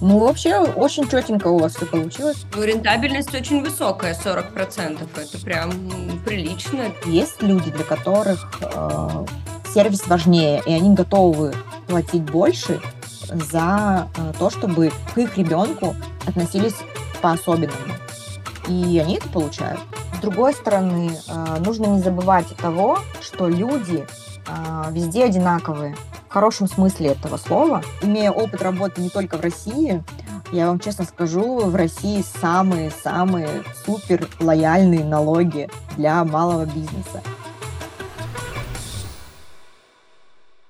Ну, вообще, очень четенько у вас все получилось. Ну, рентабельность очень высокая, 40%. Это прям прилично. Есть люди, для которых э, сервис важнее, и они готовы платить больше за э, то, чтобы к их ребенку относились по-особенному. И они это получают. С другой стороны, э, нужно не забывать того, что люди э, везде одинаковые в хорошем смысле этого слова. Имея опыт работы не только в России, я вам честно скажу, в России самые-самые супер лояльные налоги для малого бизнеса.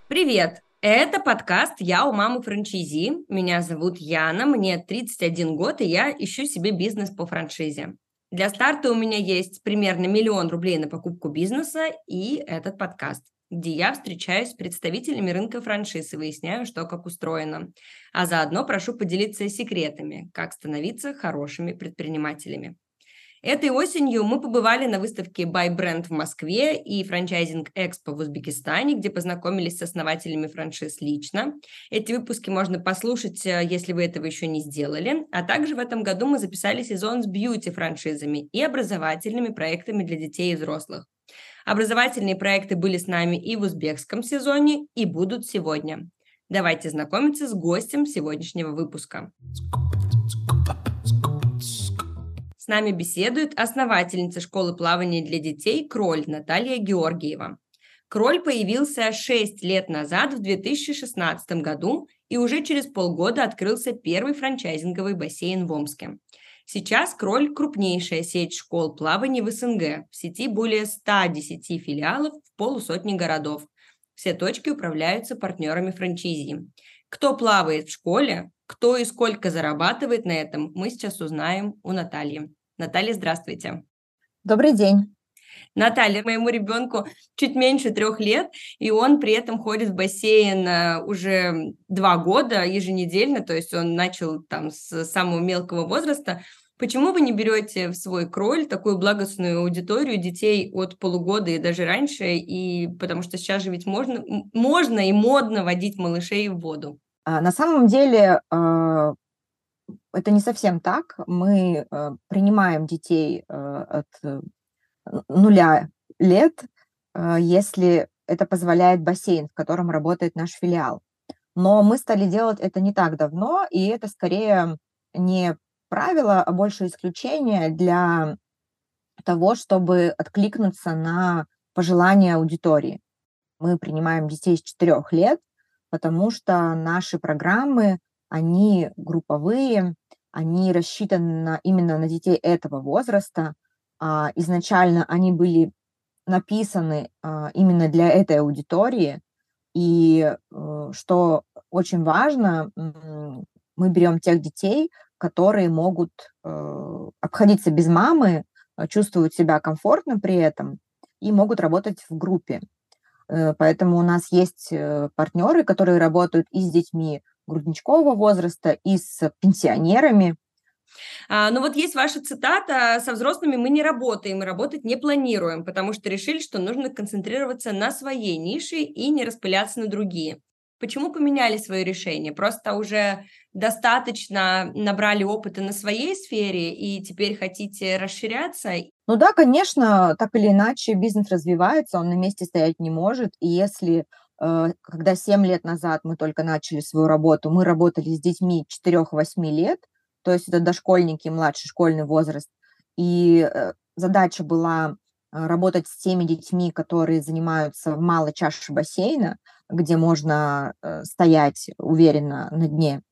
Привет! Это подкаст «Я у мамы франчайзи». Меня зовут Яна, мне 31 год, и я ищу себе бизнес по франшизе. Для старта у меня есть примерно миллион рублей на покупку бизнеса и этот подкаст где я встречаюсь с представителями рынка франшиз и выясняю, что как устроено. А заодно прошу поделиться секретами, как становиться хорошими предпринимателями. Этой осенью мы побывали на выставке Buy Brand в Москве и франчайзинг Экспо в Узбекистане, где познакомились с основателями франшиз лично. Эти выпуски можно послушать, э, если вы этого еще не сделали. А также в этом году мы записали сезон с бьюти-франшизами и образовательными проектами для детей и взрослых. Образовательные проекты были с нами и в узбекском сезоне, и будут сегодня. Давайте знакомиться с гостем сегодняшнего выпуска. С нами беседует основательница школы плавания для детей «Кроль» Наталья Георгиева. «Кроль» появился 6 лет назад, в 2016 году, и уже через полгода открылся первый франчайзинговый бассейн в Омске. Сейчас Кроль – крупнейшая сеть школ плавания в СНГ. В сети более 110 филиалов в полусотни городов. Все точки управляются партнерами франчайзи. Кто плавает в школе, кто и сколько зарабатывает на этом, мы сейчас узнаем у Натальи. Наталья, здравствуйте. Добрый день. Наталья, моему ребенку чуть меньше трех лет, и он при этом ходит в бассейн э, уже два года еженедельно, то есть он начал там с самого мелкого возраста. Почему вы не берете в свой кроль такую благостную аудиторию детей от полугода и даже раньше? И потому что сейчас же ведь можно, можно и модно водить малышей в воду. А, на самом деле а, это не совсем так. Мы а, принимаем детей от э, нуля лет, если это позволяет бассейн, в котором работает наш филиал. Но мы стали делать это не так давно, и это скорее не правило, а больше исключение для того, чтобы откликнуться на пожелания аудитории. Мы принимаем детей с 4 лет, потому что наши программы, они групповые, они рассчитаны именно на детей этого возраста. А, изначально они были написаны а, именно для этой аудитории. И э, что очень важно, мы берем тех детей, которые могут э, обходиться без мамы, э, чувствуют себя комфортно при этом и могут работать в группе. Э, поэтому у нас есть партнеры, которые работают и с детьми грудничкового возраста, и с пенсионерами. А, ну вот есть ваша цитата, со взрослыми мы не работаем и работать не планируем, потому что решили, что нужно концентрироваться на своей нише и не распыляться на другие. Почему поменяли свое решение? Просто уже достаточно набрали опыта на своей сфере и теперь хотите расширяться? Ну да, конечно, так или иначе бизнес развивается, он на месте стоять не может. И если э, когда 7 лет назад мы только начали свою работу, мы работали с детьми 4-8 лет, то есть это дошкольники, младший школьный возраст, и э, задача была э, работать с теми детьми, которые занимаются в малой чаше бассейна, где можно стоять уверенно на дне,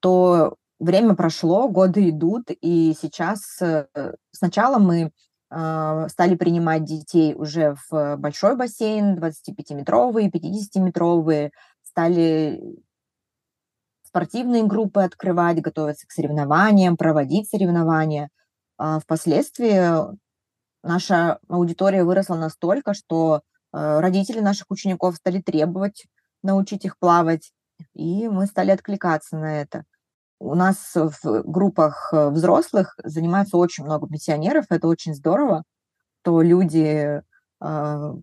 то время прошло, годы идут, и сейчас э, сначала мы стали принимать детей уже в большой бассейн, 25-метровые, 50-метровые, стали спортивные группы открывать, готовиться к соревнованиям, проводить соревнования. А впоследствии наша аудитория выросла настолько, что э, родители наших учеников стали требовать научить их плавать, и мы стали откликаться на это. У нас в группах э, взрослых занимается очень много пенсионеров, это очень здорово, то люди э,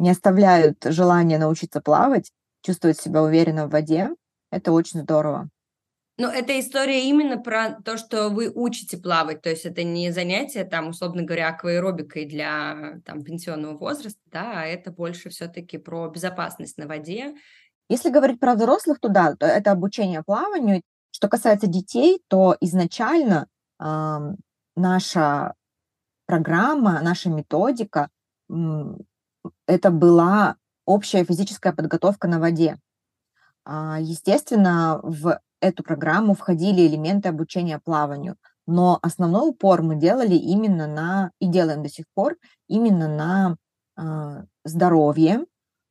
не оставляют желания научиться плавать, чувствуют себя уверенно в воде. Это очень здорово. Но эта история именно про то, что вы учите плавать, то есть это не занятие, там, условно говоря, акваэробикой для там, пенсионного возраста, да, а это больше все-таки про безопасность на воде. Если говорить про взрослых, то да, то это обучение плаванию. Что касается детей, то изначально э, наша программа, наша методика, э, это была общая физическая подготовка на воде. А, естественно, в эту программу входили элементы обучения плаванию, но основной упор мы делали именно на, и делаем до сих пор, именно на э, здоровье,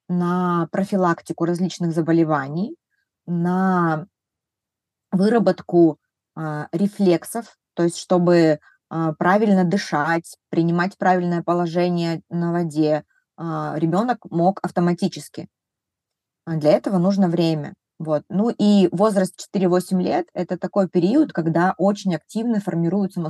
на профилактику различных заболеваний, на выработку э, рефлексов, то есть чтобы правильно дышать, принимать правильное положение на воде, ребенок мог автоматически. Для этого нужно время. Вот. Ну и возраст 4-8 лет – это такой период, когда очень активно формируется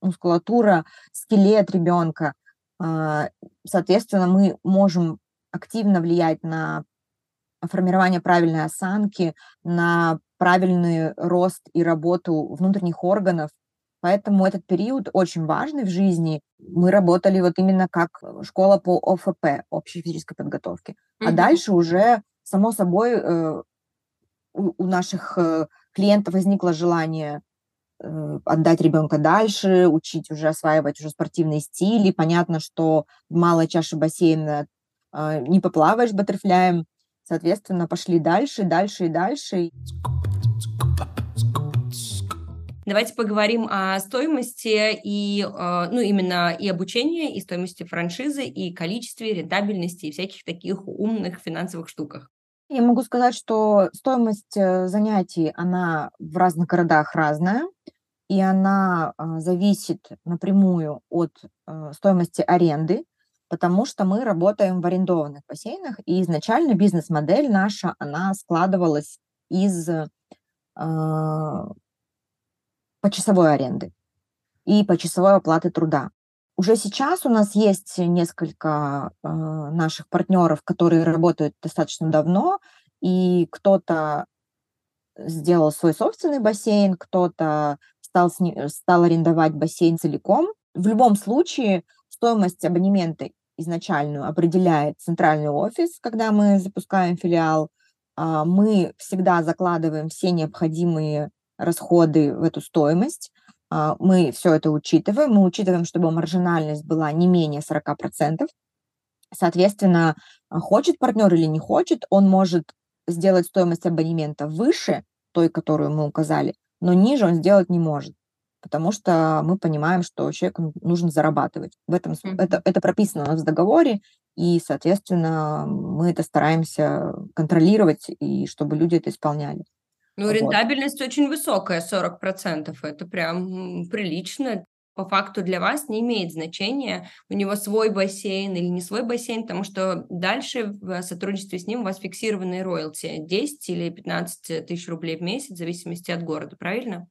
мускулатура, скелет ребенка. А, соответственно, мы можем активно влиять на формирование правильной осанки, на правильный рост и работу внутренних органов. Поэтому этот период очень важный в жизни. Мы работали вот именно как школа по ОФП, общей физической подготовке. Mm-hmm. А дальше уже, само собой, э, у, у наших э, клиентов возникло желание э, отдать ребенка дальше, учить уже осваивать уже спортивные стили. Понятно, что в малой чаше бассейна э, не поплаваешь баттерфляем. Соответственно, пошли дальше, дальше и дальше. Давайте поговорим о стоимости и, ну, именно и обучения, и стоимости франшизы, и количестве, рентабельности, и всяких таких умных финансовых штуках. Я могу сказать, что стоимость э, занятий, она в разных городах разная, и она а, зависит напрямую от э, стоимости аренды, потому что мы работаем в арендованных бассейнах, и изначально бизнес-модель наша, она складывалась из э, почасовой аренды и почасовой оплаты труда. Уже сейчас у нас есть несколько э, наших партнеров, которые работают достаточно давно, и кто-то сделал свой собственный бассейн, кто-то стал, стал арендовать бассейн целиком. В любом случае стоимость абонемента изначальную определяет центральный офис, когда мы запускаем филиал. Э, мы всегда закладываем все необходимые расходы в эту стоимость. А, мы все это учитываем. Мы учитываем, чтобы маржинальность была не менее 40%. Соответственно, а, хочет партнер или не хочет, он может сделать стоимость абонемента выше той, которую мы указали, но ниже он сделать не может, потому что мы понимаем, что человеку нужно зарабатывать. В этом, mm-hmm. это, это прописано у нас в договоре, и, соответственно, мы это стараемся контролировать, и чтобы люди это исполняли. Ну, вот. рентабельность очень высокая, 40%. Это прям прилично. По факту для вас не имеет значения, у него свой бассейн или не свой бассейн, потому что дальше в сотрудничестве с ним у вас фиксированные роялти 10 или 15 тысяч рублей в месяц, в зависимости от города, правильно?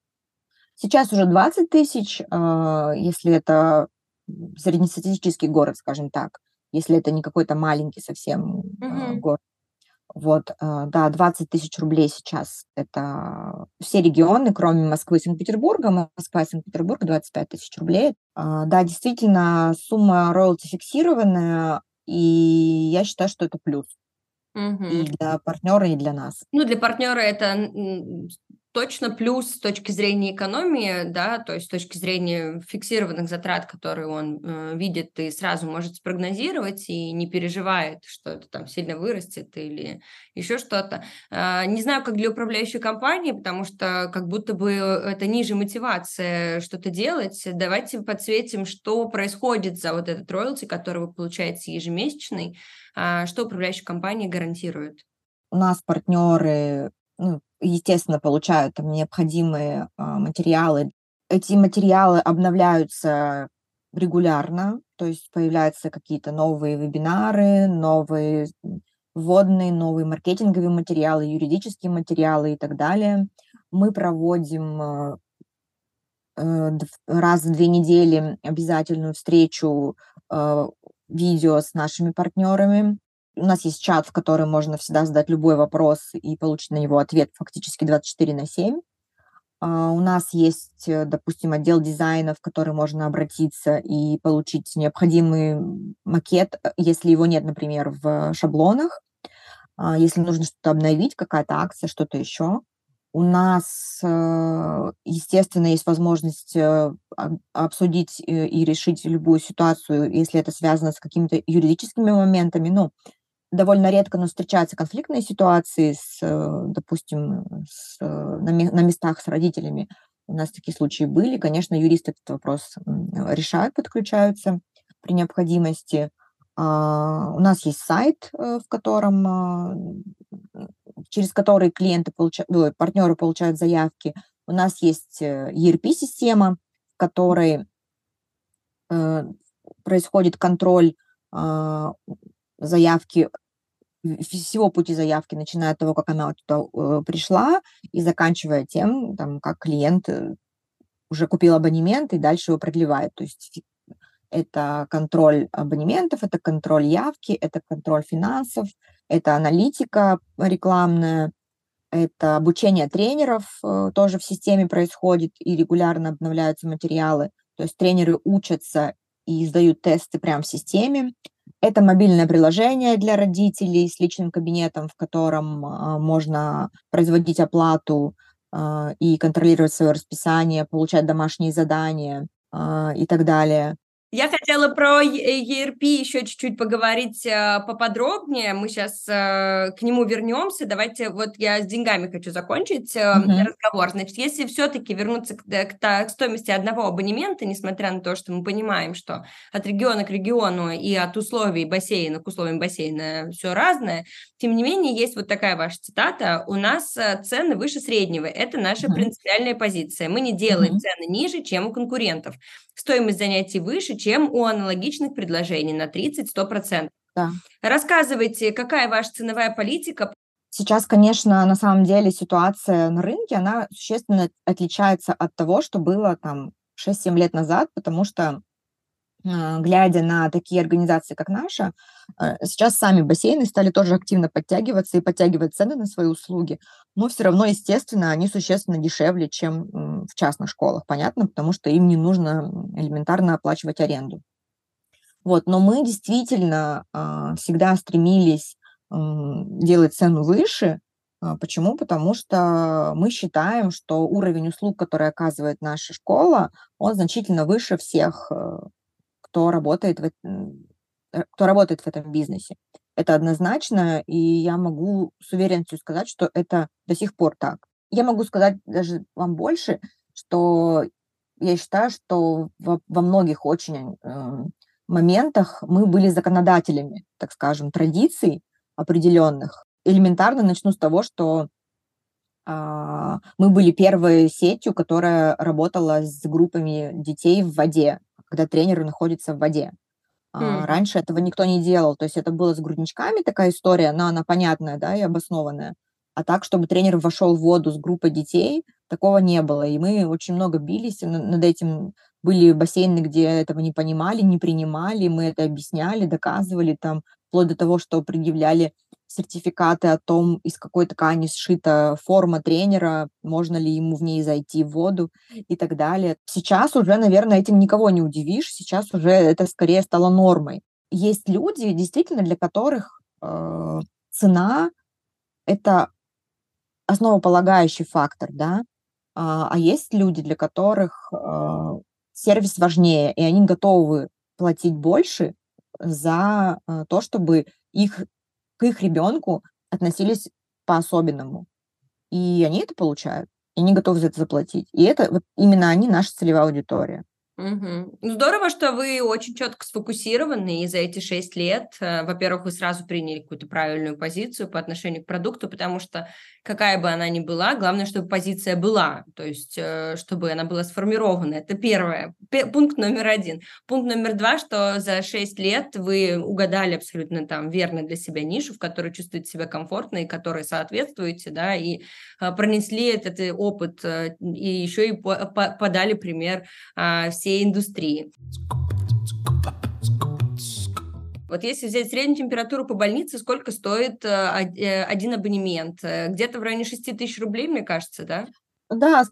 Сейчас уже 20 тысяч, а, если это среднестатистический город, скажем так, если это не какой-то маленький совсем угу. город. Вот, э, да, 20 тысяч рублей сейчас это все регионы, кроме Москвы и Санкт-Петербурга. Москва и Санкт-Петербург 25 тысяч рублей. А, да, действительно, сумма роялти фиксированная, и я считаю, что это плюс. Угу. И для партнера, и для нас. Ну, для партнера это точно плюс с точки зрения экономии, да, то есть с точки зрения фиксированных затрат, которые он э, видит и сразу может спрогнозировать и не переживает, что это там сильно вырастет или еще что-то. Э, не знаю, как для управляющей компании, потому что как будто бы это ниже мотивация что-то делать. Давайте подсветим, что происходит за вот этот роялти, который вы получаете ежемесячный, э, что управляющая компания гарантирует. У нас партнеры ну, естественно, получают там необходимые а, материалы. Эти материалы обновляются регулярно, то есть появляются какие-то новые вебинары, новые вводные, новые маркетинговые материалы, юридические материалы и так далее. Мы проводим а, э, раз в две недели обязательную встречу а, видео с нашими партнерами. У нас есть чат, в который можно всегда задать любой вопрос и получить на него ответ фактически 24 на 7. А, у нас есть, э, допустим, отдел дизайна, в который можно обратиться и получить необходимый макет, э, если его нет, например, в шаблонах. А, если нужно что-то обновить, какая-то акция, что-то еще. У нас, э, естественно, есть возможность обсудить и решить любую ситуацию, если это связано с какими-то юридическими моментами. Ну, довольно редко, но встречаются конфликтные ситуации с, э, допустим, с, э, на, на местах с родителями. У нас такие случаи были. Конечно, юристы этот вопрос решают, подключаются при необходимости. А, у нас есть сайт, э, в котором, а, через который клиенты получают, партнеры получают заявки. У нас есть ERP-система, в которой происходит контроль а, заявки, всего пути заявки, начиная от того, как она туда э, пришла, и заканчивая тем, там, как клиент э, уже купил абонемент и дальше его продлевает. То есть это контроль абонементов, это контроль явки, это контроль финансов, это аналитика рекламная, это обучение тренеров э, тоже в системе происходит, и регулярно обновляются материалы. То есть тренеры учатся и сдают тесты прямо в системе. Это мобильное приложение для родителей с личным кабинетом, в котором а, можно производить оплату а, и контролировать свое расписание, получать домашние задания а, и так далее. Я хотела про ERP еще чуть-чуть поговорить э, поподробнее. Мы сейчас э, к нему вернемся. Давайте, вот я с деньгами хочу закончить э, uh-huh. разговор. Значит, если все-таки вернуться к, к, к стоимости одного абонемента, несмотря на то, что мы понимаем, что от региона к региону и от условий бассейна к условиям бассейна все разное, тем не менее, есть вот такая ваша цитата. У нас цены выше среднего. Это наша uh-huh. принципиальная позиция. Мы не делаем uh-huh. цены ниже, чем у конкурентов. Стоимость занятий выше, чем у аналогичных предложений на 30-100%. Да. Рассказывайте, какая ваша ценовая политика? Сейчас, конечно, на самом деле ситуация на рынке, она существенно отличается от того, что было там 6-7 лет назад, потому что глядя на такие организации, как наша, а, сейчас сами бассейны стали тоже активно подтягиваться и подтягивать цены на свои услуги, но все равно, естественно, они существенно дешевле, чем в частных школах, понятно, потому что им не нужно элементарно оплачивать аренду. Вот, но мы действительно а, всегда стремились делать цену выше. Почему? Потому что мы считаем, что уровень услуг, который оказывает наша школа, он значительно выше всех э, кто работает в, э, кто работает в этом бизнесе. Это однозначно, и я могу с уверенностью сказать, что это до сих пор так. Я могу сказать даже вам больше, что я считаю, что во, во многих очень э, моментах мы были законодателями, так скажем, традиций определенных. Элементарно начну с того, что э, мы были первой сетью, которая работала с группами детей в воде когда тренер находится в воде. Mm. Раньше этого никто не делал, то есть это было с грудничками такая история, но она понятная, да, и обоснованная. А так, чтобы тренер вошел в воду с группой детей, такого не было. И мы очень много бились над этим. Были бассейны, где этого не понимали, не принимали, мы это объясняли, доказывали, там, вплоть до того, что предъявляли сертификаты о том, из какой ткани сшита форма тренера, можно ли ему в ней зайти в воду и так далее. Сейчас уже, наверное, этим никого не удивишь, сейчас уже это скорее стало нормой. Есть люди, действительно, для которых э, цена – это основополагающий фактор, да, а, а есть люди, для которых э, сервис важнее, и они готовы платить больше за э, то, чтобы их к их ребенку относились по-особенному. И они это получают, и они готовы за это заплатить. И это вот именно они наша целевая аудитория. Угу. Здорово, что вы очень четко сфокусированы, и за эти шесть лет, э, во-первых, вы сразу приняли какую-то правильную позицию по отношению к продукту, потому что какая бы она ни была, главное, чтобы позиция была, то есть э, чтобы она была сформирована. Это первое. Пункт номер один. Пункт номер два, что за шесть лет вы угадали абсолютно там верно для себя нишу, в которой чувствуете себя комфортно и которой соответствуете, да, и э, пронесли этот опыт, и еще и подали пример а, всей индустрии. Вот если взять среднюю температуру по больнице, сколько стоит э, э, один абонемент? Э, где-то в районе 6 тысяч рублей, мне кажется, да? Да,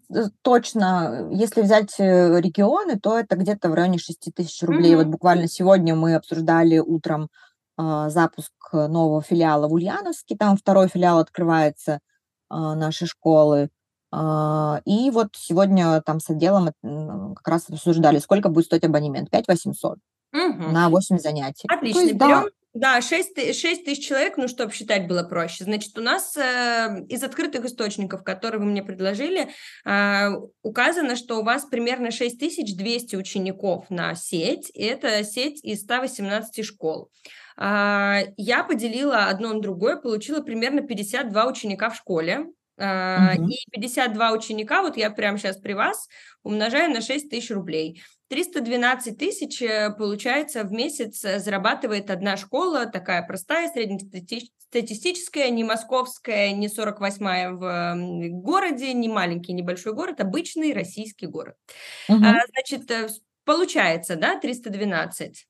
точно. Если взять э, регионы, то это где-то в районе 6 тысяч рублей. Вот буквально сегодня мы обсуждали утром а, запуск нового филиала в Ульяновске. Там второй филиал открывается а, нашей школы. А, и вот сегодня там с отделом как раз обсуждали, сколько будет стоить абонемент. 5 800 Мгм. на 8 занятий. То Отлично. есть, да, Берем, да, 6, ты- 6 тысяч человек, ну, чтобы считать было проще. Значит, у нас э, из открытых источников, которые вы мне предложили, э, указано, что у вас примерно 6200 учеников на сеть. И это сеть из 118 школ. А, Я поделила одно на другое, получила примерно 52 ученика в школе. Мгм. И 52 ученика, вот я прямо сейчас при вас, умножаю на 6 тысяч рублей. 312 тысяч, э, получается, в месяц э, зарабатывает одна школа, такая простая, среднестатистическая, не московская, не 48-я в м, городе, не маленький, небольшой город, обычный российский город. Мгм. Значит, э, получается, да, 312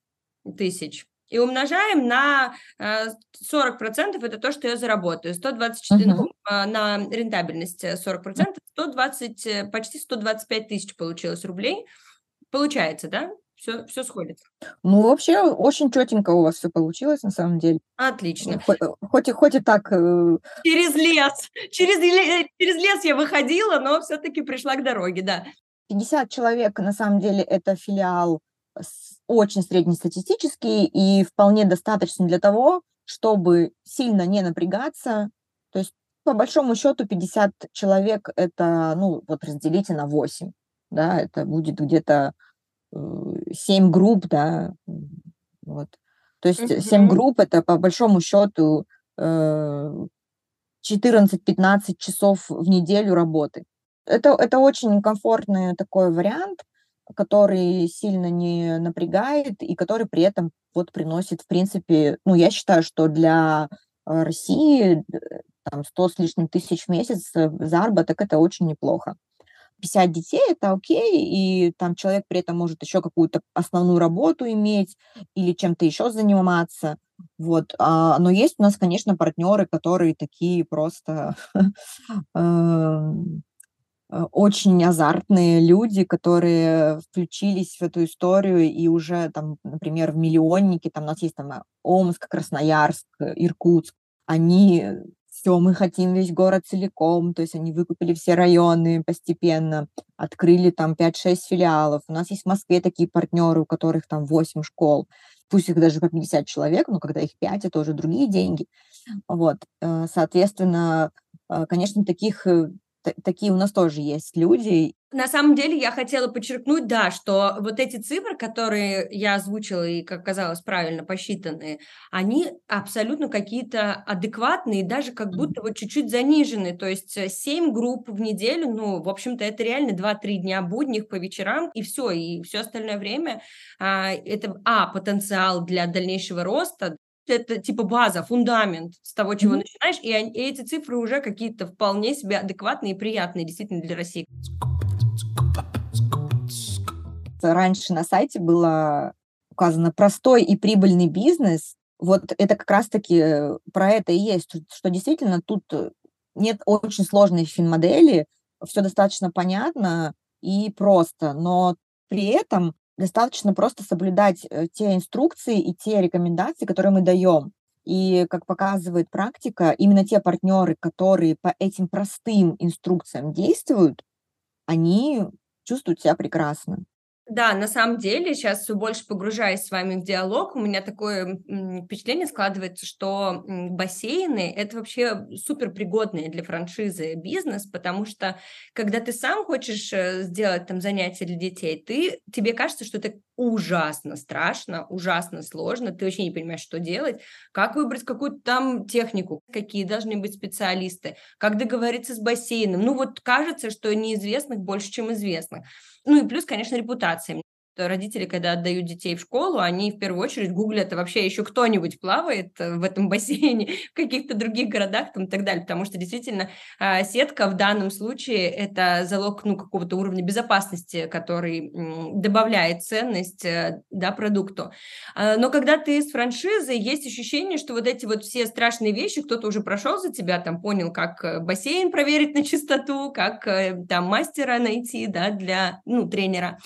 тысяч. И умножаем на э, 40%, это то, что я заработаю. 124, Мгм. ну, а, на рентабельность э, 40%, 120, э, почти 125 тысяч получилось рублей. Получается, да? Все, все сходится. Ну, вообще, очень четенько у вас все получилось, на самом деле. Отлично. Хо- э, Хоть и, хоть и так э, Через лес. Через, через лес я выходила, но все-таки пришла к дороге, да. 50 человек, на самом деле, это филиал очень среднестатистический и вполне достаточно для того, чтобы сильно не напрягаться. То есть, по большому счету, 50 человек это, ну, вот разделите на 8, да, это будет где-то 7 групп, да, вот. То есть 7 Мгм. групп это, по большому счету, 14-15 часов в неделю работы. Это, это очень комфортный такой вариант, который сильно не напрягает и который при этом вот приносит, в принципе, ну, я считаю, что для э, России э, там 100 с лишним тысяч в месяц э, заработок это очень неплохо. 50 детей это окей, и там человек при этом может еще какую-то основную работу иметь или чем-то еще заниматься. Вот. А, но есть у нас, конечно, партнеры, которые такие просто очень азартные люди, которые включились в эту историю и уже там, например, в миллионники, там у нас есть там э, Омск, Красноярск, э, Иркутск, они все, мы хотим весь город целиком, то есть они выкупили все районы постепенно, открыли там 5-6 филиалов. У нас есть в Москве такие партнеры, у которых там 8 школ, пусть их даже по 50 человек, но когда их 5, это уже другие деньги. Вот, э, соответственно, э, конечно, таких э, такие у нас тоже есть люди. На самом деле я хотела подчеркнуть, да, что вот эти цифры, которые я озвучила и, как казалось, правильно посчитанные, они абсолютно какие-то адекватные, даже как будто вот чуть-чуть заниженные. То есть 7 групп в неделю, ну, в общем-то, это реально 2-3 дня будних по вечерам, и все, и все остальное время а, это, а, потенциал для дальнейшего роста, это типа база, фундамент с того, чего Мгм. начинаешь, и, они- и эти цифры уже какие-то вполне себе адекватные и приятные действительно для России. Раньше на сайте было указано простой и прибыльный бизнес. Вот это как раз-таки э, про это и есть, что, что действительно тут э, нет очень сложной финмодели, все достаточно понятно и просто, но при этом достаточно просто соблюдать э, те инструкции и те рекомендации, которые мы даем. И, как показывает практика, именно те партнеры, которые по этим простым инструкциям действуют, они чувствуют себя прекрасно. Да, на самом деле, сейчас все больше погружаясь с вами в диалог, у меня такое впечатление складывается, что бассейны– это вообще супер пригодный для франшизы бизнес, потому что когда ты сам хочешь э, сделать там занятия для детей, ты, тебе кажется, что это ужасно страшно, ужасно сложно, ты вообще не понимаешь, что делать, как выбрать какую-то там технику, какие должны быть специалисты, как договориться с бассейном. Ну вот кажется, что неизвестных больше, чем известных. Ну и плюс, конечно, репутация. Родители, когда отдают детей в школу, они в первую очередь гуглят, а вообще еще кто-нибудь плавает в этом бассейне, в каких-то других городах там, и так далее, потому что действительно а, сетка в данном случае это залог ну, какого-то уровня безопасности, который добавляет ценность э, да, продукту. А, но когда ты с франшизой, есть ощущение, что вот эти вот все страшные вещи, кто-то уже прошел за тебя, там понял, как э, бассейн проверить на чистоту, как э, там мастера найти, да, для, ну, тренера.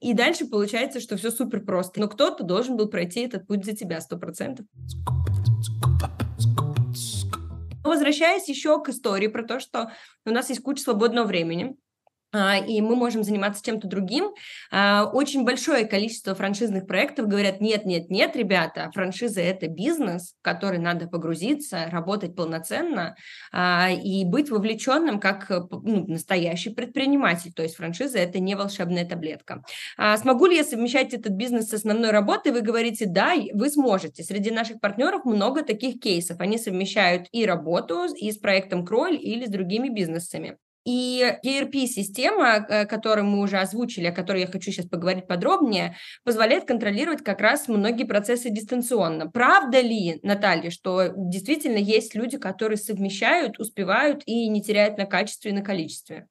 И дальше получается, что все супер просто. Но кто-то должен был пройти этот путь за тебя, сто процентов. Возвращаясь еще к истории про то, что у нас есть куча свободного времени, и мы можем заниматься чем-то другим. А, очень большое количество франшизных проектов говорят, нет, нет, нет, ребята, франшиза – это бизнес, в который надо погрузиться, работать полноценно а, и быть вовлеченным как ну, настоящий предприниматель. То есть франшиза – это не волшебная таблетка. Смогу ли я совмещать этот бизнес с основной работой? Вы говорите, да, вы сможете. Среди наших партнеров много таких кейсов. Они совмещают и работу, и с проектом Кроль, или с другими бизнесами. И ERP-система, э, которую мы уже озвучили, о которой я хочу сейчас поговорить подробнее, позволяет контролировать как раз многие процессы дистанционно. Правда ли, Наталья, что действительно есть люди, которые совмещают, успевают и не теряют на качестве и на количестве?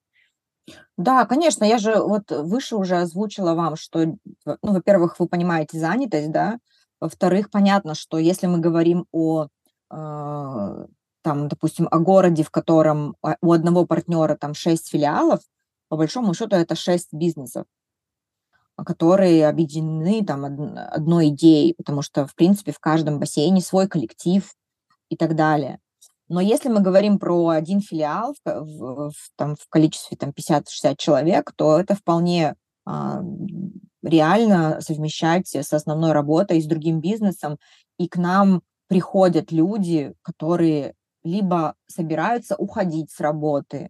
Да, конечно, я же вот выше уже озвучила вам, что, ну, во-первых, вы понимаете занятость, да, во-вторых, понятно, что если мы говорим о э, там, допустим, о городе, в котором а, у одного партнера там шесть филиалов, по большому счету это шесть бизнесов, которые объединены там одной идеей, потому что, в принципе, в каждом бассейне свой коллектив и так далее. Но если мы говорим про один филиал в, в, там, в количестве там, 50-60 человек, то это вполне а, реально совмещать с основной работой, с другим бизнесом. И к нам приходят люди, которые либо собираются уходить с работы,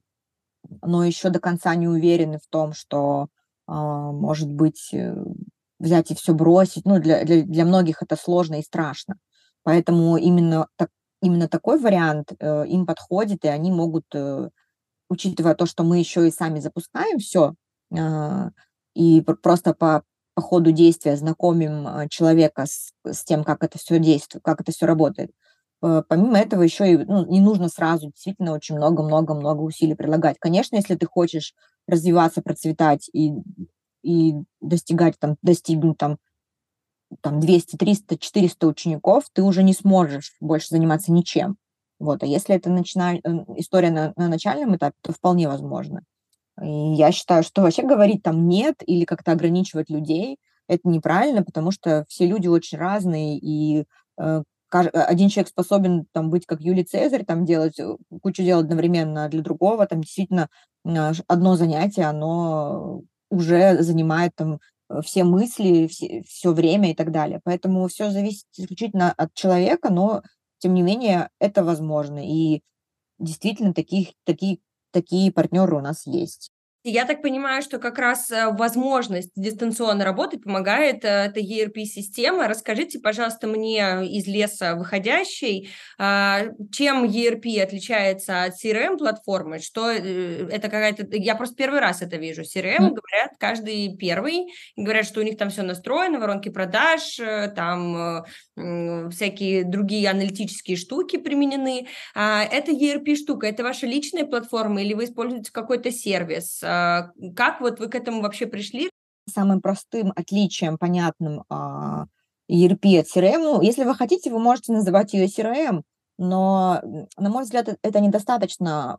но еще до конца не уверены в том, что, а, может быть, э, взять и все бросить. Ну, для, для, для многих это сложно и страшно. Поэтому именно, так, именно такой вариант э, им подходит, и они могут, э, учитывая то, что мы еще и сами запускаем все, э, и просто по, по ходу действия знакомим э, человека с, с тем, как это все действует, как это все работает, помимо этого еще и ну, не нужно сразу действительно очень много-много-много усилий прилагать. Конечно, если ты хочешь развиваться, процветать и, и достигать там, достигнуть там, там 200, 300, 400 учеников, ты уже не сможешь больше заниматься ничем. Вот. А если это начина... Э, история на, на начальном этапе, то вполне возможно. И я считаю, что вообще говорить там нет или как-то ограничивать людей, это неправильно, потому что все люди очень разные, и э, один человек способен там быть как Юлий Цезарь, там делать э, кучу дел одновременно, а для другого там действительно одно занятие, оно уже занимает там э, все мысли, все, все время и так далее. Поэтому все зависит исключительно от человека, но тем не менее это возможно. И действительно таких, такие, такие партнеры у нас есть. Я так понимаю, что как раз э, возможность дистанционно работать помогает э, эта ERP-система. Расскажите, пожалуйста, мне из леса выходящей, а, чем ERP отличается от CRM-платформы, что э, это какая-то... Я просто первый раз это вижу. CRM, говорят, каждый первый, говорят, что у них там все настроено, воронки продаж, там всякие другие аналитические штуки применены. А, это ERP-штука, это ваша личная платформа или вы используете какой-то сервис? А, как вот вы к этому вообще пришли? Самым простым отличием, понятным а, ERP от CRM, ну, если вы хотите, вы можете называть ее CRM, но, на мой взгляд, это недостаточно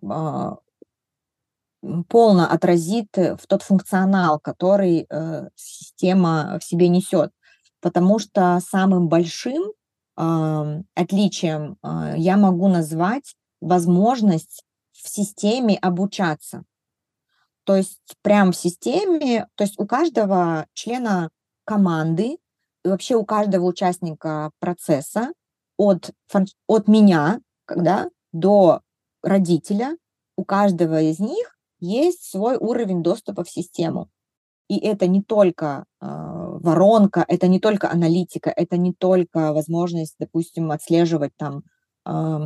полно отразит в тот функционал, который э, система в себе несет потому что самым большим э, отличием э, я могу назвать возможность в системе обучаться. То есть прям в системе, то есть у каждого члена команды и вообще у каждого участника процесса от, от меня когда, до родителя, у каждого из них есть свой уровень доступа в систему. И это не только э, воронка, это не только аналитика, это не только возможность, допустим, отслеживать там э,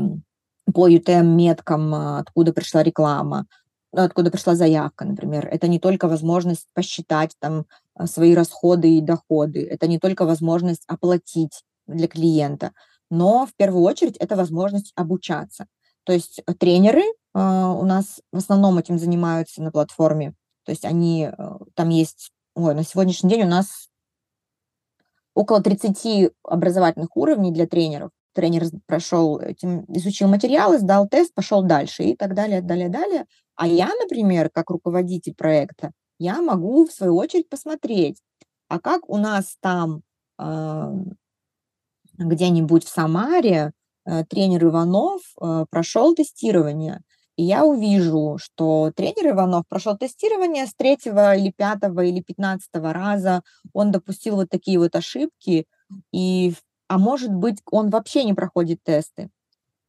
по UTM-меткам, откуда пришла реклама. откуда пришла заявка, например. Это не только возможность посчитать там а, свои расходы и доходы, это не только возможность оплатить для клиента, но в первую очередь это возможность обучаться. То есть тренеры а, у нас в основном этим занимаются на платформе. То есть они, э, там есть, ой, на сегодняшний день у нас около 30 образовательных уровней для тренеров. Тренер прошел изучил материалы, сдал тест, пошел дальше и так далее, далее, далее. А я, например, как руководитель проекта, я могу, в свою очередь, посмотреть, а как у нас там где-нибудь в Самаре э, тренер Иванов э, прошел тестирование, и я увижу, что тренер Иванов прошел тестирование с третьего или пятого или пятнадцатого раза, он допустил вот такие вот ошибки, и, а может быть, он вообще не проходит тесты.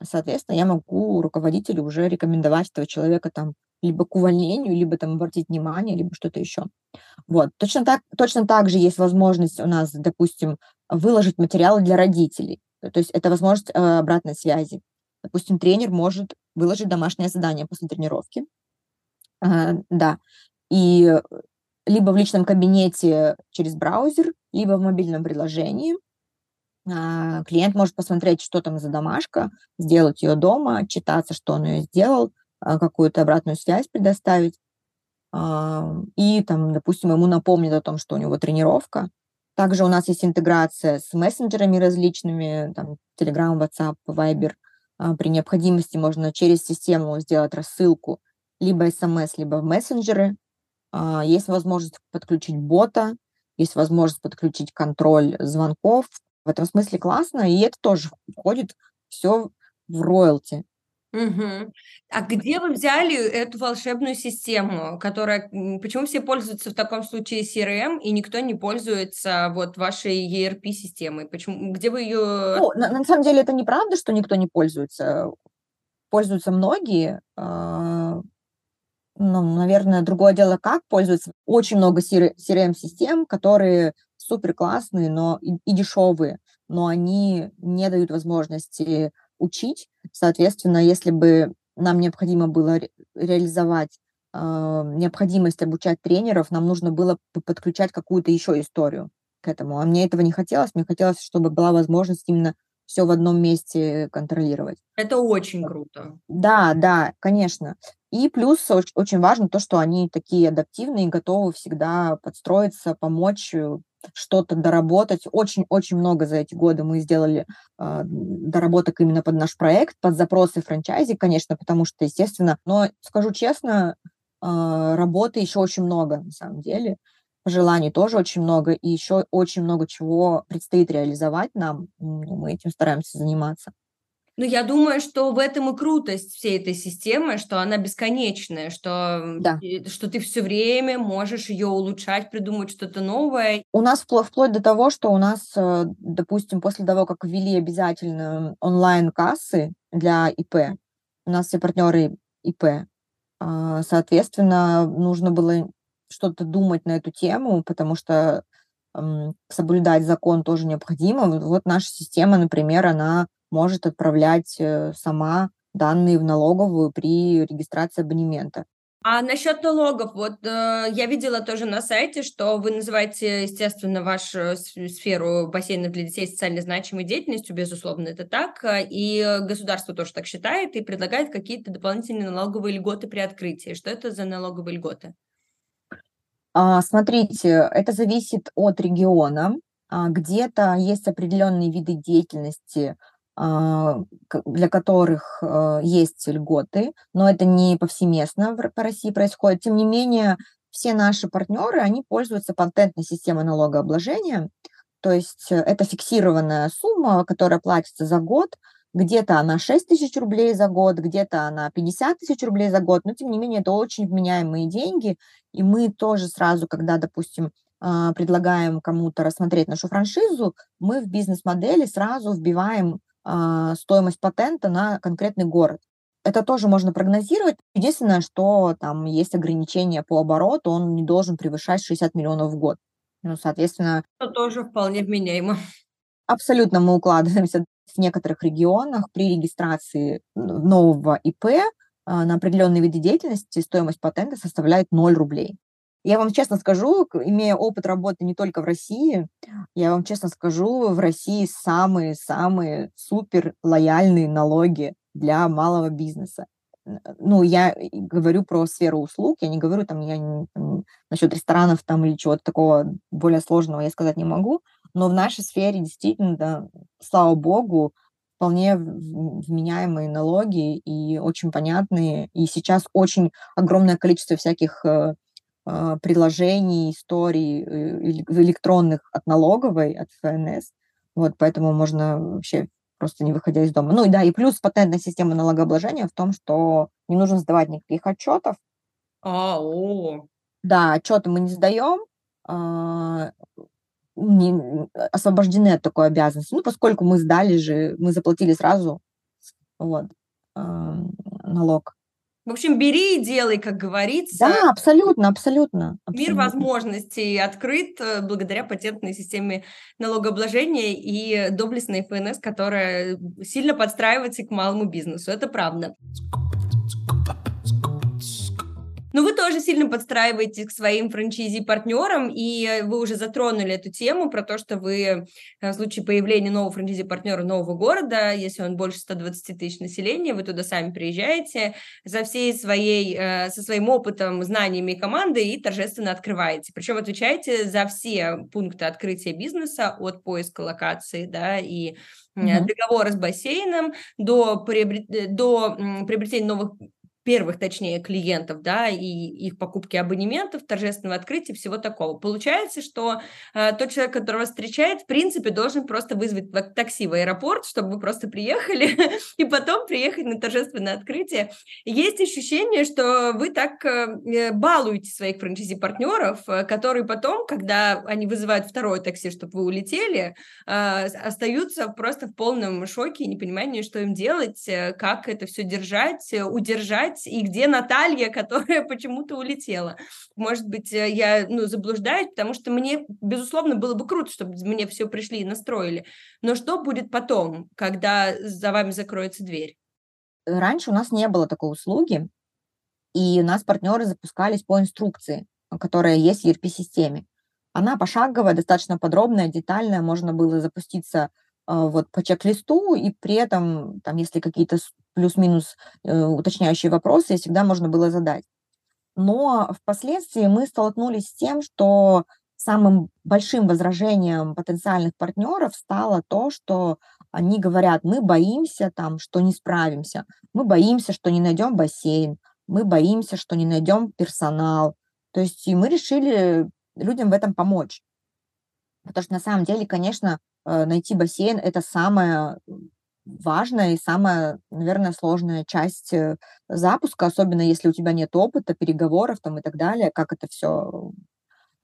Соответственно, я могу руководителю уже рекомендовать этого человека там либо к увольнению, либо там обратить внимание, либо что-то еще. Вот. Точно так, точно так же есть возможность у нас, допустим, выложить материалы для родителей. То есть это возможность э, обратной связи. Допустим, тренер может выложить домашнее задание после тренировки. А, да. И либо в личном кабинете через браузер, либо в мобильном приложении. А, клиент может посмотреть, что там за домашка, сделать ее дома, читаться, что он ее сделал, а, какую-то обратную связь предоставить. И там, допустим, ему напомнит о том, что у него тренировка. Также у нас есть интеграция с мессенджерами различными, там, Telegram, WhatsApp, Viber – а, при необходимости можно через систему сделать рассылку либо смс, либо в мессенджеры. А, есть возможность подключить бота, есть возможность подключить контроль звонков. В этом смысле классно, и это тоже входит все в роялти. Угу. А где вы взяли эту волшебную систему, которая... Почему все пользуются в таком случае CRM, и никто не пользуется вот вашей ERP-системой? Почему? Где вы ее... Ну, на, на самом деле это неправда, что никто не пользуется. Пользуются многие. Э, ну, наверное, другое дело, как пользуются. Очень много CRM-систем, которые супер классные, но и, и дешевые, но они не дают возможности учить. Соответственно, если бы нам необходимо было ре- реализовать э, необходимость обучать тренеров, нам нужно было бы подключать какую-то еще историю к этому. А мне этого не хотелось. Мне хотелось, чтобы была возможность именно все в одном месте контролировать. Это очень круто. Да, да, конечно. И плюс очень важно то, что они такие адаптивные, готовы всегда подстроиться, помочь, э, что-то доработать. Очень-очень много за эти годы мы сделали э, доработок именно под наш проект, под запросы франчайзи, конечно, потому что, естественно, но скажу честно, э, работы еще очень много на самом деле, пожеланий тоже очень много, и еще очень много чего предстоит реализовать нам. Мы этим стараемся заниматься. Ну, я думаю, что в этом и крутость всей этой системы, что она бесконечная, что, да. что ты все время можешь ее улучшать, придумать что-то новое. У нас вплоть, вплоть до того, что у нас, э, допустим, после того, как ввели обязательно онлайн-кассы для ИП, у нас все партнеры ИП, а, соответственно, нужно было что-то думать на эту тему, потому что соблюдать закон тоже необходимо. Вот наша система, например, она может отправлять э, сама данные в налоговую при регистрации абонемента. А насчет налогов, вот э, я видела тоже на сайте, что вы называете, естественно, вашу сферу бассейнов для детей социально значимой деятельностью, безусловно, это так, э, и государство тоже так считает и предлагает какие-то дополнительные налоговые льготы при открытии. Что это за налоговые льготы? А, смотрите, это зависит от региона. А, где-то есть определенные виды деятельности, для которых э, есть льготы, но это не повсеместно по России происходит. Тем не менее, все наши партнеры, они пользуются патентной системой налогообложения, то есть э, это фиксированная сумма, которая платится за год, где-то она 6 тысяч рублей за год, где-то она 50 тысяч рублей за год, но тем не менее это очень вменяемые деньги, и мы тоже сразу, когда, допустим, а, предлагаем кому-то рассмотреть нашу франшизу, мы в бизнес-модели сразу вбиваем а, стоимость патента на конкретный город. Это тоже можно прогнозировать. Единственное, что там есть ограничения по обороту, он не должен превышать 60 миллионов в год. Ну, соответственно... Это тоже вполне вменяемо. Абсолютно мы укладываемся в некоторых регионах при регистрации нового ИП а, на определенные виды деятельности стоимость патента составляет 0 рублей. Я вам честно скажу, имея опыт работы не только в России, я вам честно скажу, в России самые-самые супер лояльные налоги для малого бизнеса. Ну, я говорю про сферу услуг, я не говорю там, я не, там, насчет ресторанов там или чего-то такого более сложного я сказать не могу, но в нашей сфере действительно, да, слава богу, вполне вменяемые налоги и очень понятные. И сейчас очень огромное количество всяких э, э, приложений, историй э, электронных от налоговой, от ФНС. Вот, поэтому можно вообще просто не выходя из дома. Ну и да, и плюс патентная система налогообложения в том, что не нужно сдавать никаких отчетов. А, о. Да, отчеты мы не сдаем. А, не, освобождены от такой обязанности. Ну, поскольку мы сдали же, мы заплатили сразу вот, э, налог. В общем, бери и делай, как говорится. Да, абсолютно, абсолютно. абсолютно. Мир возможностей открыт э, благодаря патентной системе налогообложения и доблестной ФНС, которая сильно подстраивается к малому бизнесу. Это правда. Но вы тоже сильно подстраиваетесь к своим франчайзи-партнерам, и вы уже затронули эту тему про то, что вы э, в случае появления нового франчайзи-партнера нового города, если он больше 120 тысяч населения, вы туда сами приезжаете за всей своей, э, со своим опытом, знаниями команды и торжественно открываете. Причем отвечаете за все пункты открытия бизнеса от поиска локации, да, и mm-hmm. договора с бассейном до, приобрет... до приобретения новых первых, точнее, клиентов, да, и их покупки абонементов, торжественного открытия, всего такого. Получается, что э, тот человек, которого встречает, в принципе, должен просто вызвать такси в аэропорт, чтобы вы просто приехали, и потом приехать на торжественное открытие. Есть ощущение, что вы так э, балуете своих франчайзи-партнеров, э, которые потом, когда они вызывают второе такси, чтобы вы улетели, э, остаются просто в полном шоке и непонимании, что им делать, э, как это все держать, э, удержать, искать, и где Наталья, которая почему-то улетела. Может быть, э, я ну, заблуждаюсь, потому что мне, безусловно, было бы круто, чтобы мне все пришли и настроили. Но что будет потом, когда за вами закроется дверь? Раньше у нас не было такой услуги, и у нас партнеры запускались по инструкции, которая есть в ERP-системе. Она пошаговая, достаточно подробная, детальная, можно было запуститься вот по чек-листу, и при этом, там, если какие-то плюс-минус э, уточняющие вопросы, всегда можно было задать. Но впоследствии мы столкнулись с тем, что самым большим возражением потенциальных партнеров стало то, что они говорят, мы боимся, там, что не справимся, мы боимся, что не найдем бассейн, мы боимся, что не найдем персонал. То есть и мы решили людям в этом помочь. Потому что на самом деле, конечно, найти бассейн– это самая важная и самая, наверное, сложная часть э, запуска, особенно если у тебя нет опыта, переговоров там и так далее, как это все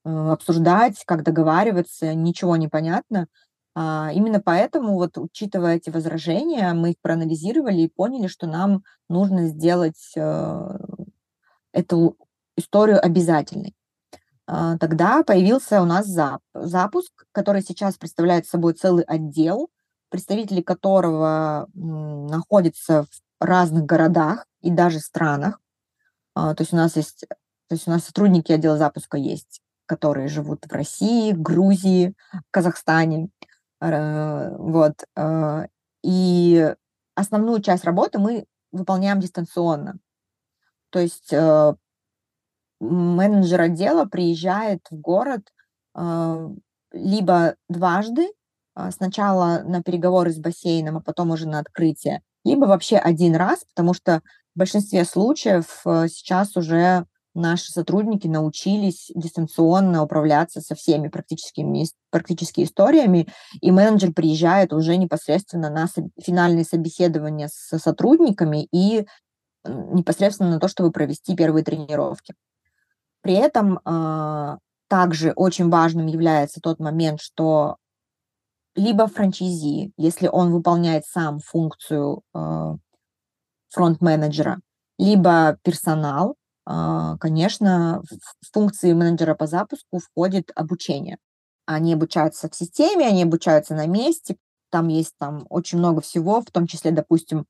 э, обсуждать, как договариваться, ничего не понятно. А, именно поэтому, вот учитывая эти возражения, мы их проанализировали и поняли, что нам нужно сделать эту историю обязательной. А, тогда появился у нас запуск, который сейчас представляет собой целый отдел, представители которого находятся в разных городах и даже странах. А, то есть у нас есть, то есть у нас сотрудники отдела запуска есть, которые живут в России, Грузии, Казахстане. Вот. А, и основную часть работы мы выполняем дистанционно. То есть э, менеджер отдела приезжает в город э, либо дважды, э, сначала на переговоры с бассейном, а потом уже на открытие, либо вообще один раз, потому что в большинстве случаев э, сейчас уже наши сотрудники научились дистанционно управляться со всеми практическими, практически историями, и менеджер приезжает уже непосредственно на финальные собеседования с сотрудниками и непосредственно на то, чтобы провести первые тренировки. При этом э, также очень важным является тот момент, что либо франчайзи, если он выполняет сам функцию э, фронт-менеджера, либо персонал, э, конечно, в функции менеджера по запуску входит обучение. Они обучаются в системе, они обучаются на месте, там есть там очень много всего, в том числе, допустим,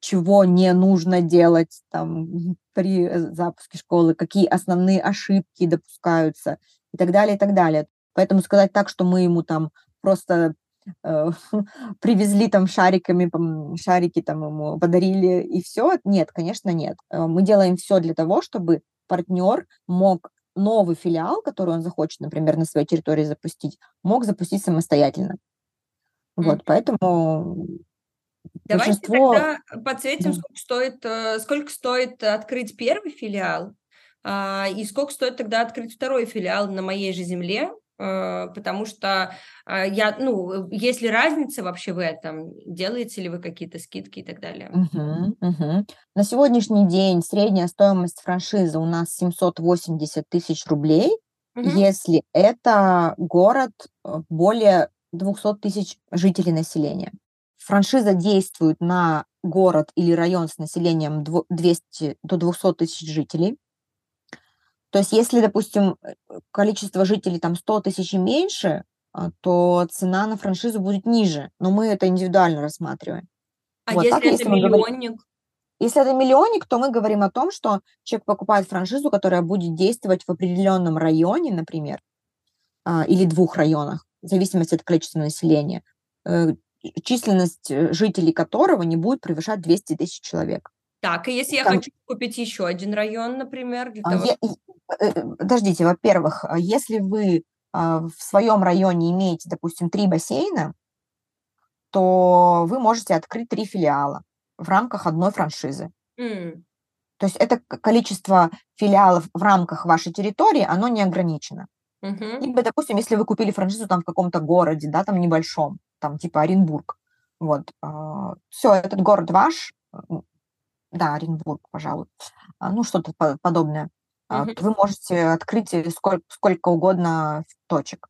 чего не нужно делать там при э, запуске школы, какие основные ошибки допускаются и так далее, и так далее. Поэтому сказать так, что мы ему там просто э, привезли там шариками, шарики там ему подарили и все, нет, конечно, нет. Э, мы делаем все для того, чтобы партнер мог новый филиал, который он захочет, например, на своей территории запустить, мог запустить самостоятельно. Вот, поэтому Давайте большинство... тогда подсветим, да. сколько стоит, э, сколько стоит открыть первый филиал, а, и сколько стоит тогда открыть второй филиал на моей же земле, э, потому что а, я, ну, есть ли разница вообще в этом, делаете ли вы какие-то скидки и так далее? Угу, угу. На сегодняшний день средняя стоимость франшизы у нас 780 тысяч рублей, угу. если это город э, более 200 тысяч жителей населения франшиза действует на город или район с населением 200 до 200 тысяч жителей. То есть если, допустим, э, количество жителей там 100 тысяч и меньше, а, то цена на франшизу будет ниже, но мы это индивидуально рассматриваем. А вот, если так, это если миллионник? Говорим, если это миллионник, то мы говорим о том, что человек покупает франшизу, которая будет действовать в определенном районе, например, а, или двух районах, в зависимости от количества населения. Численность э, жителей которого не будет превышать 200 тысяч человек. Так, и если я Там... хочу купить еще один район, например, для а, того... Я... Э, э, подождите, во-первых, а если вы а, в своем районе имеете, допустим, три бассейна, то вы можете открыть три филиала в рамках одной франшизы. Mm. То есть это количество филиалов в рамках вашей территории, оно не ограничено. Uh-huh. Либо, допустим, если вы купили франшизу там в каком-то городе, да, там небольшом, там типа Оренбург. Вот. А, Все, этот город ваш, да, Оренбург, пожалуй, а, ну, что-то подобное. Mm-hmm. Вы можете открыть сколько, сколько угодно точек.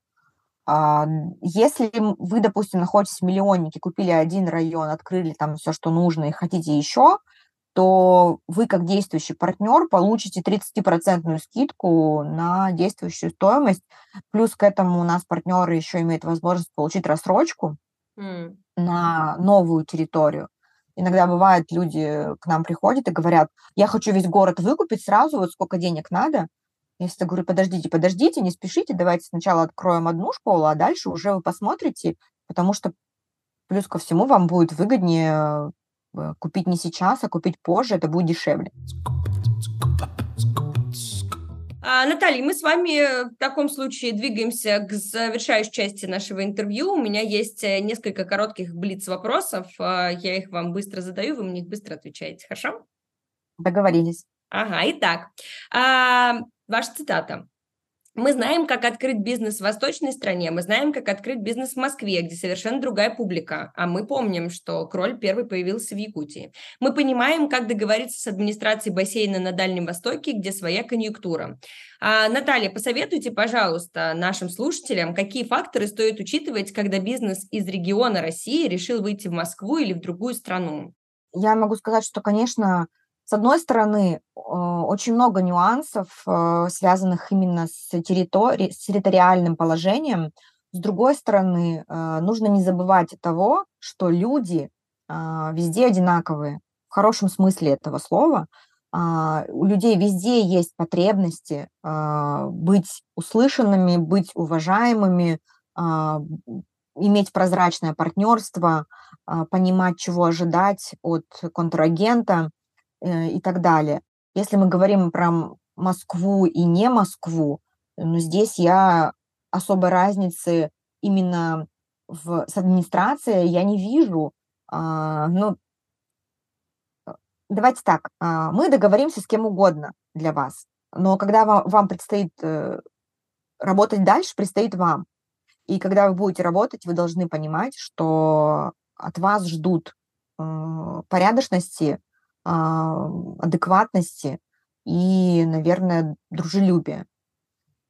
Если вы, допустим, находитесь в миллионнике, купили один район, открыли там все, что нужно, и хотите еще, то вы, как действующий партнер, получите 30% скидку на действующую стоимость. Плюс к этому у нас партнеры еще имеют возможность получить рассрочку mm. на новую территорию. Иногда бывает, люди к нам приходят и говорят, я хочу весь город выкупить сразу, вот сколько денег надо. Я всегда говорю, подождите, подождите, не спешите, давайте сначала откроем одну школу, а дальше уже вы посмотрите, потому что плюс ко всему вам будет выгоднее купить не сейчас, а купить позже, это будет дешевле. А, Наталья, мы с вами в таком случае двигаемся к завершающей части нашего интервью. У меня есть э, несколько коротких блиц-вопросов. А, я их вам быстро задаю, вы мне их быстро отвечаете. Хорошо? Договорились. Ага, итак, а, ваша цитата. Мы знаем, как открыть бизнес в восточной стране, мы знаем, как открыть бизнес в Москве, где совершенно другая публика. А мы помним, что кроль первый появился в Якутии. Мы понимаем, как договориться с администрацией бассейна на Дальнем Востоке, где своя конъюнктура. А, Наталья, посоветуйте, пожалуйста, нашим слушателям, какие факторы стоит учитывать, когда бизнес из региона России решил выйти в Москву или в другую страну? Я могу сказать, что, конечно, с одной стороны, очень много нюансов, э, связанных именно с, территори- с территориальным положением. С другой стороны, э, нужно не забывать того, что люди а, везде одинаковые, в хорошем смысле этого слова. А, у людей везде есть потребности а, быть услышанными, быть уважаемыми, иметь прозрачное партнерство, понимать, чего ожидать от контрагента и так далее. Если мы говорим про Москву и не Москву, ну, здесь я особой разницы именно в, с администрацией я не вижу. А, ну, э, давайте так, а, мы договоримся с кем угодно для вас, но когда вам, вам предстоит э, работать дальше, предстоит вам. И когда вы будете работать, вы должны понимать, что от вас ждут э, порядочности, адекватности и, наверное, дружелюбия.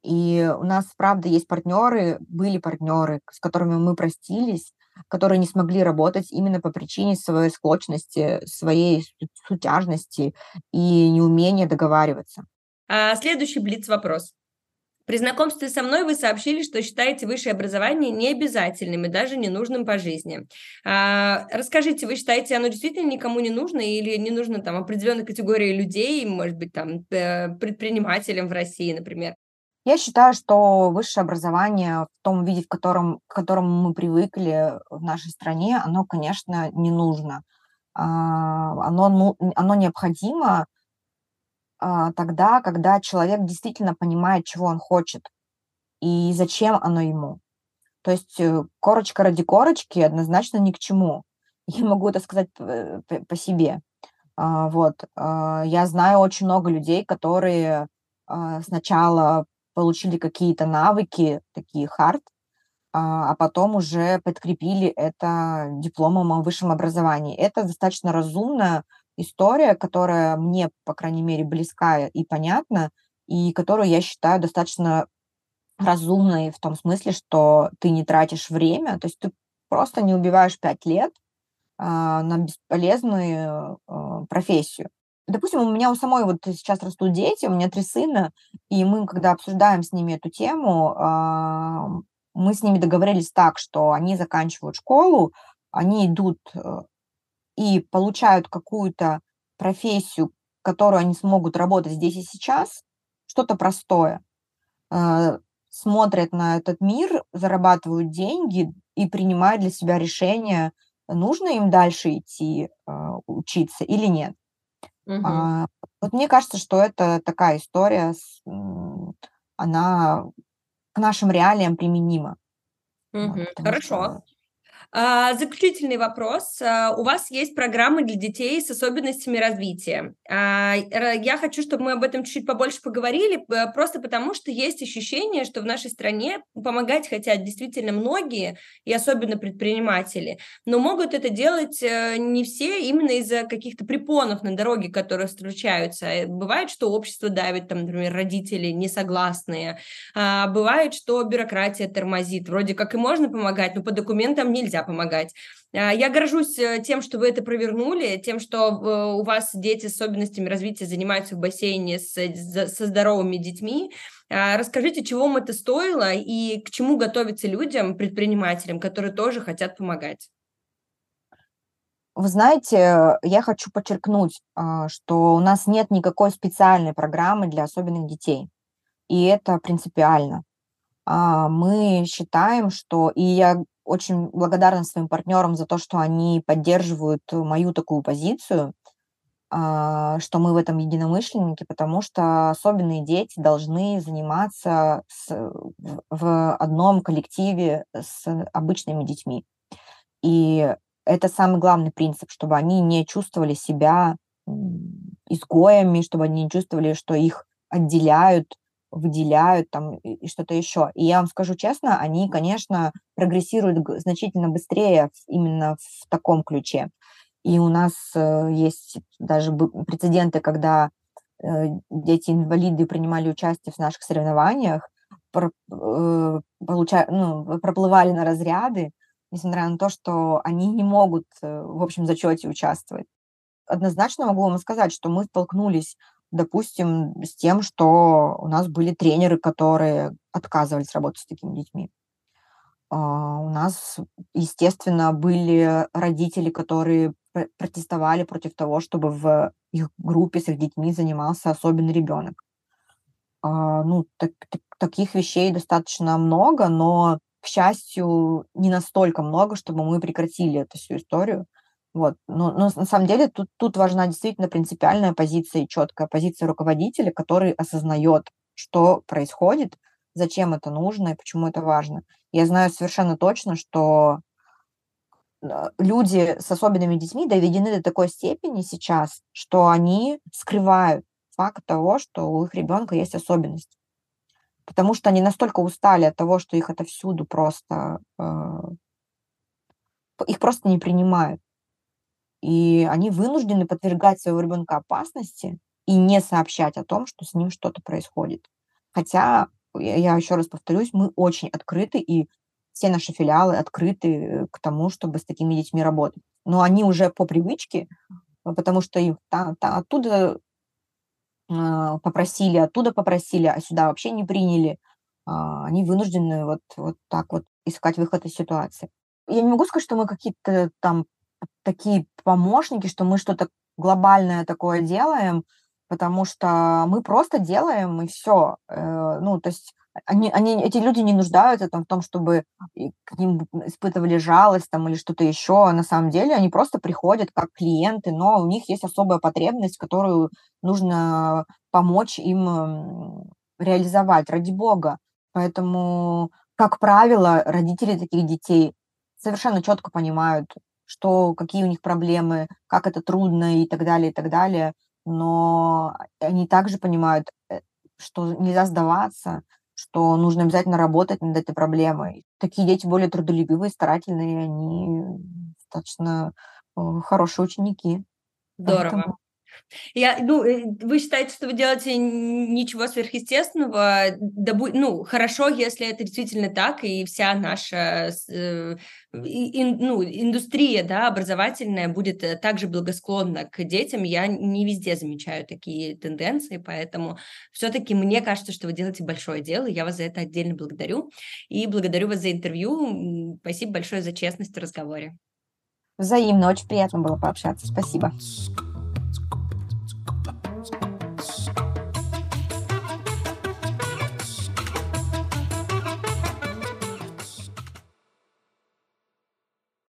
И у нас, правда, есть партнеры, были партнеры, с которыми мы простились, которые не смогли работать именно по причине своей склочности, своей сутяжности и неумения договариваться. А следующий блиц-вопрос. При знакомстве со мной вы сообщили, что считаете высшее образование необязательным и даже ненужным по жизни. А, расскажите, вы считаете, оно действительно никому не нужно или не нужно там определенной категории людей, может быть, там э, предпринимателям в России, например? Я считаю, что высшее образование в том виде, в котором, к которому мы привыкли в нашей стране, оно, конечно, не нужно. А, оно, ну, оно необходимо тогда, когда человек действительно понимает, чего он хочет и зачем оно ему. То есть э, корочка ради корочки однозначно ни к чему. Я могу это сказать по, по себе. А, вот. Я знаю очень много людей, которые сначала получили какие-то навыки, такие хард, а потом уже подкрепили это дипломом о высшем образовании. Это достаточно разумная история, которая мне, по крайней мере, близка и понятна, и которую я считаю достаточно разумной в том смысле, что ты не тратишь время, то есть ты просто не убиваешь пять лет а, на бесполезную а, профессию. Допустим, у меня у самой вот сейчас растут дети, у меня три сына, и мы, когда обсуждаем с ними эту тему, а, мы с ними договорились так, что они заканчивают школу, они идут э, и получают какую-то профессию, которую они смогут работать здесь и сейчас, что-то простое, э, смотрят на этот мир, зарабатывают деньги и принимают для себя решение, нужно им дальше идти э, учиться или нет. Угу. А, вот мне кажется, что это такая история, она к нашим реалиям применима. Угу. Вот, Хорошо. Что... А, заключительный вопрос. А, у вас есть программы для детей с особенностями развития. А, я хочу, чтобы мы об этом чуть-чуть побольше поговорили, просто потому что есть ощущение, что в нашей стране помогать хотят действительно многие, и особенно предприниматели, но могут это делать э, не все именно из-за каких-то препонов на дороге, которые встречаются. Э, бывает, что общество давит, там, например, родители несогласные. Бывает, что бюрократия тормозит. Вроде как и можно помогать, но по документам нельзя нельзя помогать. А, я горжусь э, тем, что вы это провернули, тем, что э, у вас дети с особенностями развития занимаются в бассейне с, со здоровыми детьми. А, расскажите, чего вам это стоило и к чему готовиться людям, предпринимателям, которые тоже хотят помогать? Вы знаете, я хочу подчеркнуть, а, что у нас нет никакой специальной программы для особенных детей. И это принципиально. Мы считаем, что, и я очень благодарна своим партнерам за то, что они поддерживают мою такую позицию, а, что мы в этом единомышленники, потому что особенные дети должны заниматься с, в одном коллективе с обычными детьми. И это самый главный принцип, чтобы они не чувствовали себя изгоями, чтобы они не чувствовали, что их отделяют выделяют там и что-то еще. И я вам скажу честно, они, конечно, прогрессируют значительно быстрее именно в таком ключе. И у нас э, есть даже прецеденты, когда э, дети-инвалиды принимали участие в наших соревнованиях, э, получа, ну, проплывали на разряды, несмотря на то, что они не могут в общем зачете участвовать. Однозначно могу вам сказать, что мы столкнулись допустим, с тем, что у нас были тренеры, которые отказывались работать с такими детьми. А, у нас, естественно, были родители, которые протестовали против того, чтобы в их группе с их детьми занимался особенный ребенок. А, ну, так, так, таких вещей достаточно много, но, к счастью, не настолько много, чтобы мы прекратили эту всю историю. Вот. Но, но на самом деле тут, тут важна действительно принципиальная позиция и четкая позиция руководителя, который осознает, что происходит, зачем это нужно и почему это важно. Я знаю совершенно точно, что а, люди с особенными детьми доведены до такой степени сейчас, что они скрывают факт того, что у их ребенка есть особенность. Потому что они настолько устали от того, что их отовсюду просто, э, их просто не принимают и они вынуждены подвергать своего ребенка опасности и не сообщать о том, что с ним что-то происходит. Хотя, я еще раз повторюсь, мы очень открыты, и все наши филиалы открыты к тому, чтобы с такими детьми работать. Но они уже по привычке, потому что их та, та, оттуда э, попросили, оттуда попросили, а сюда вообще не приняли. а, они вынуждены вот вот так вот искать выход из ситуации. Я не могу сказать, что мы какие-то там такие помощники, что мы что-то глобальное такое делаем, потому что мы просто делаем и всё. Э, ну, то есть они они, эти люди не нуждаются там в том, чтобы к ним испытывали жалость там или что-то еще. На самом деле они просто приходят как клиенты, но у них есть особая потребность, которую нужно помочь им, реализовать, ради бога. Поэтому, как правило, родители таких детей совершенно четко понимают, что какие у них проблемы, как это трудно и так далее, и так далее. Но они также понимают, э, что нельзя сдаваться, что нужно обязательно работать над этой проблемой. Такие дети более трудолюбивые, старательные, они достаточно, э, хорошие ученики. Здорово. Поэтому Я, ну, э, вы считаете, что вы делаете ничего сверхъестественного? Да ну, хорошо, если это действительно так, и вся наша э, ин ну, индустрия, да, образовательная будет, э, также благосклонна к детям. Я не везде замечаю такие тенденции, поэтому всё-таки мне кажется, что вы делаете большое дело. Я вас за это отдельно благодарю. И благодарю вас за интервью. Спасибо большое за честность в разговоре. Взаимно. Очень приятно было пообщаться. Спасибо.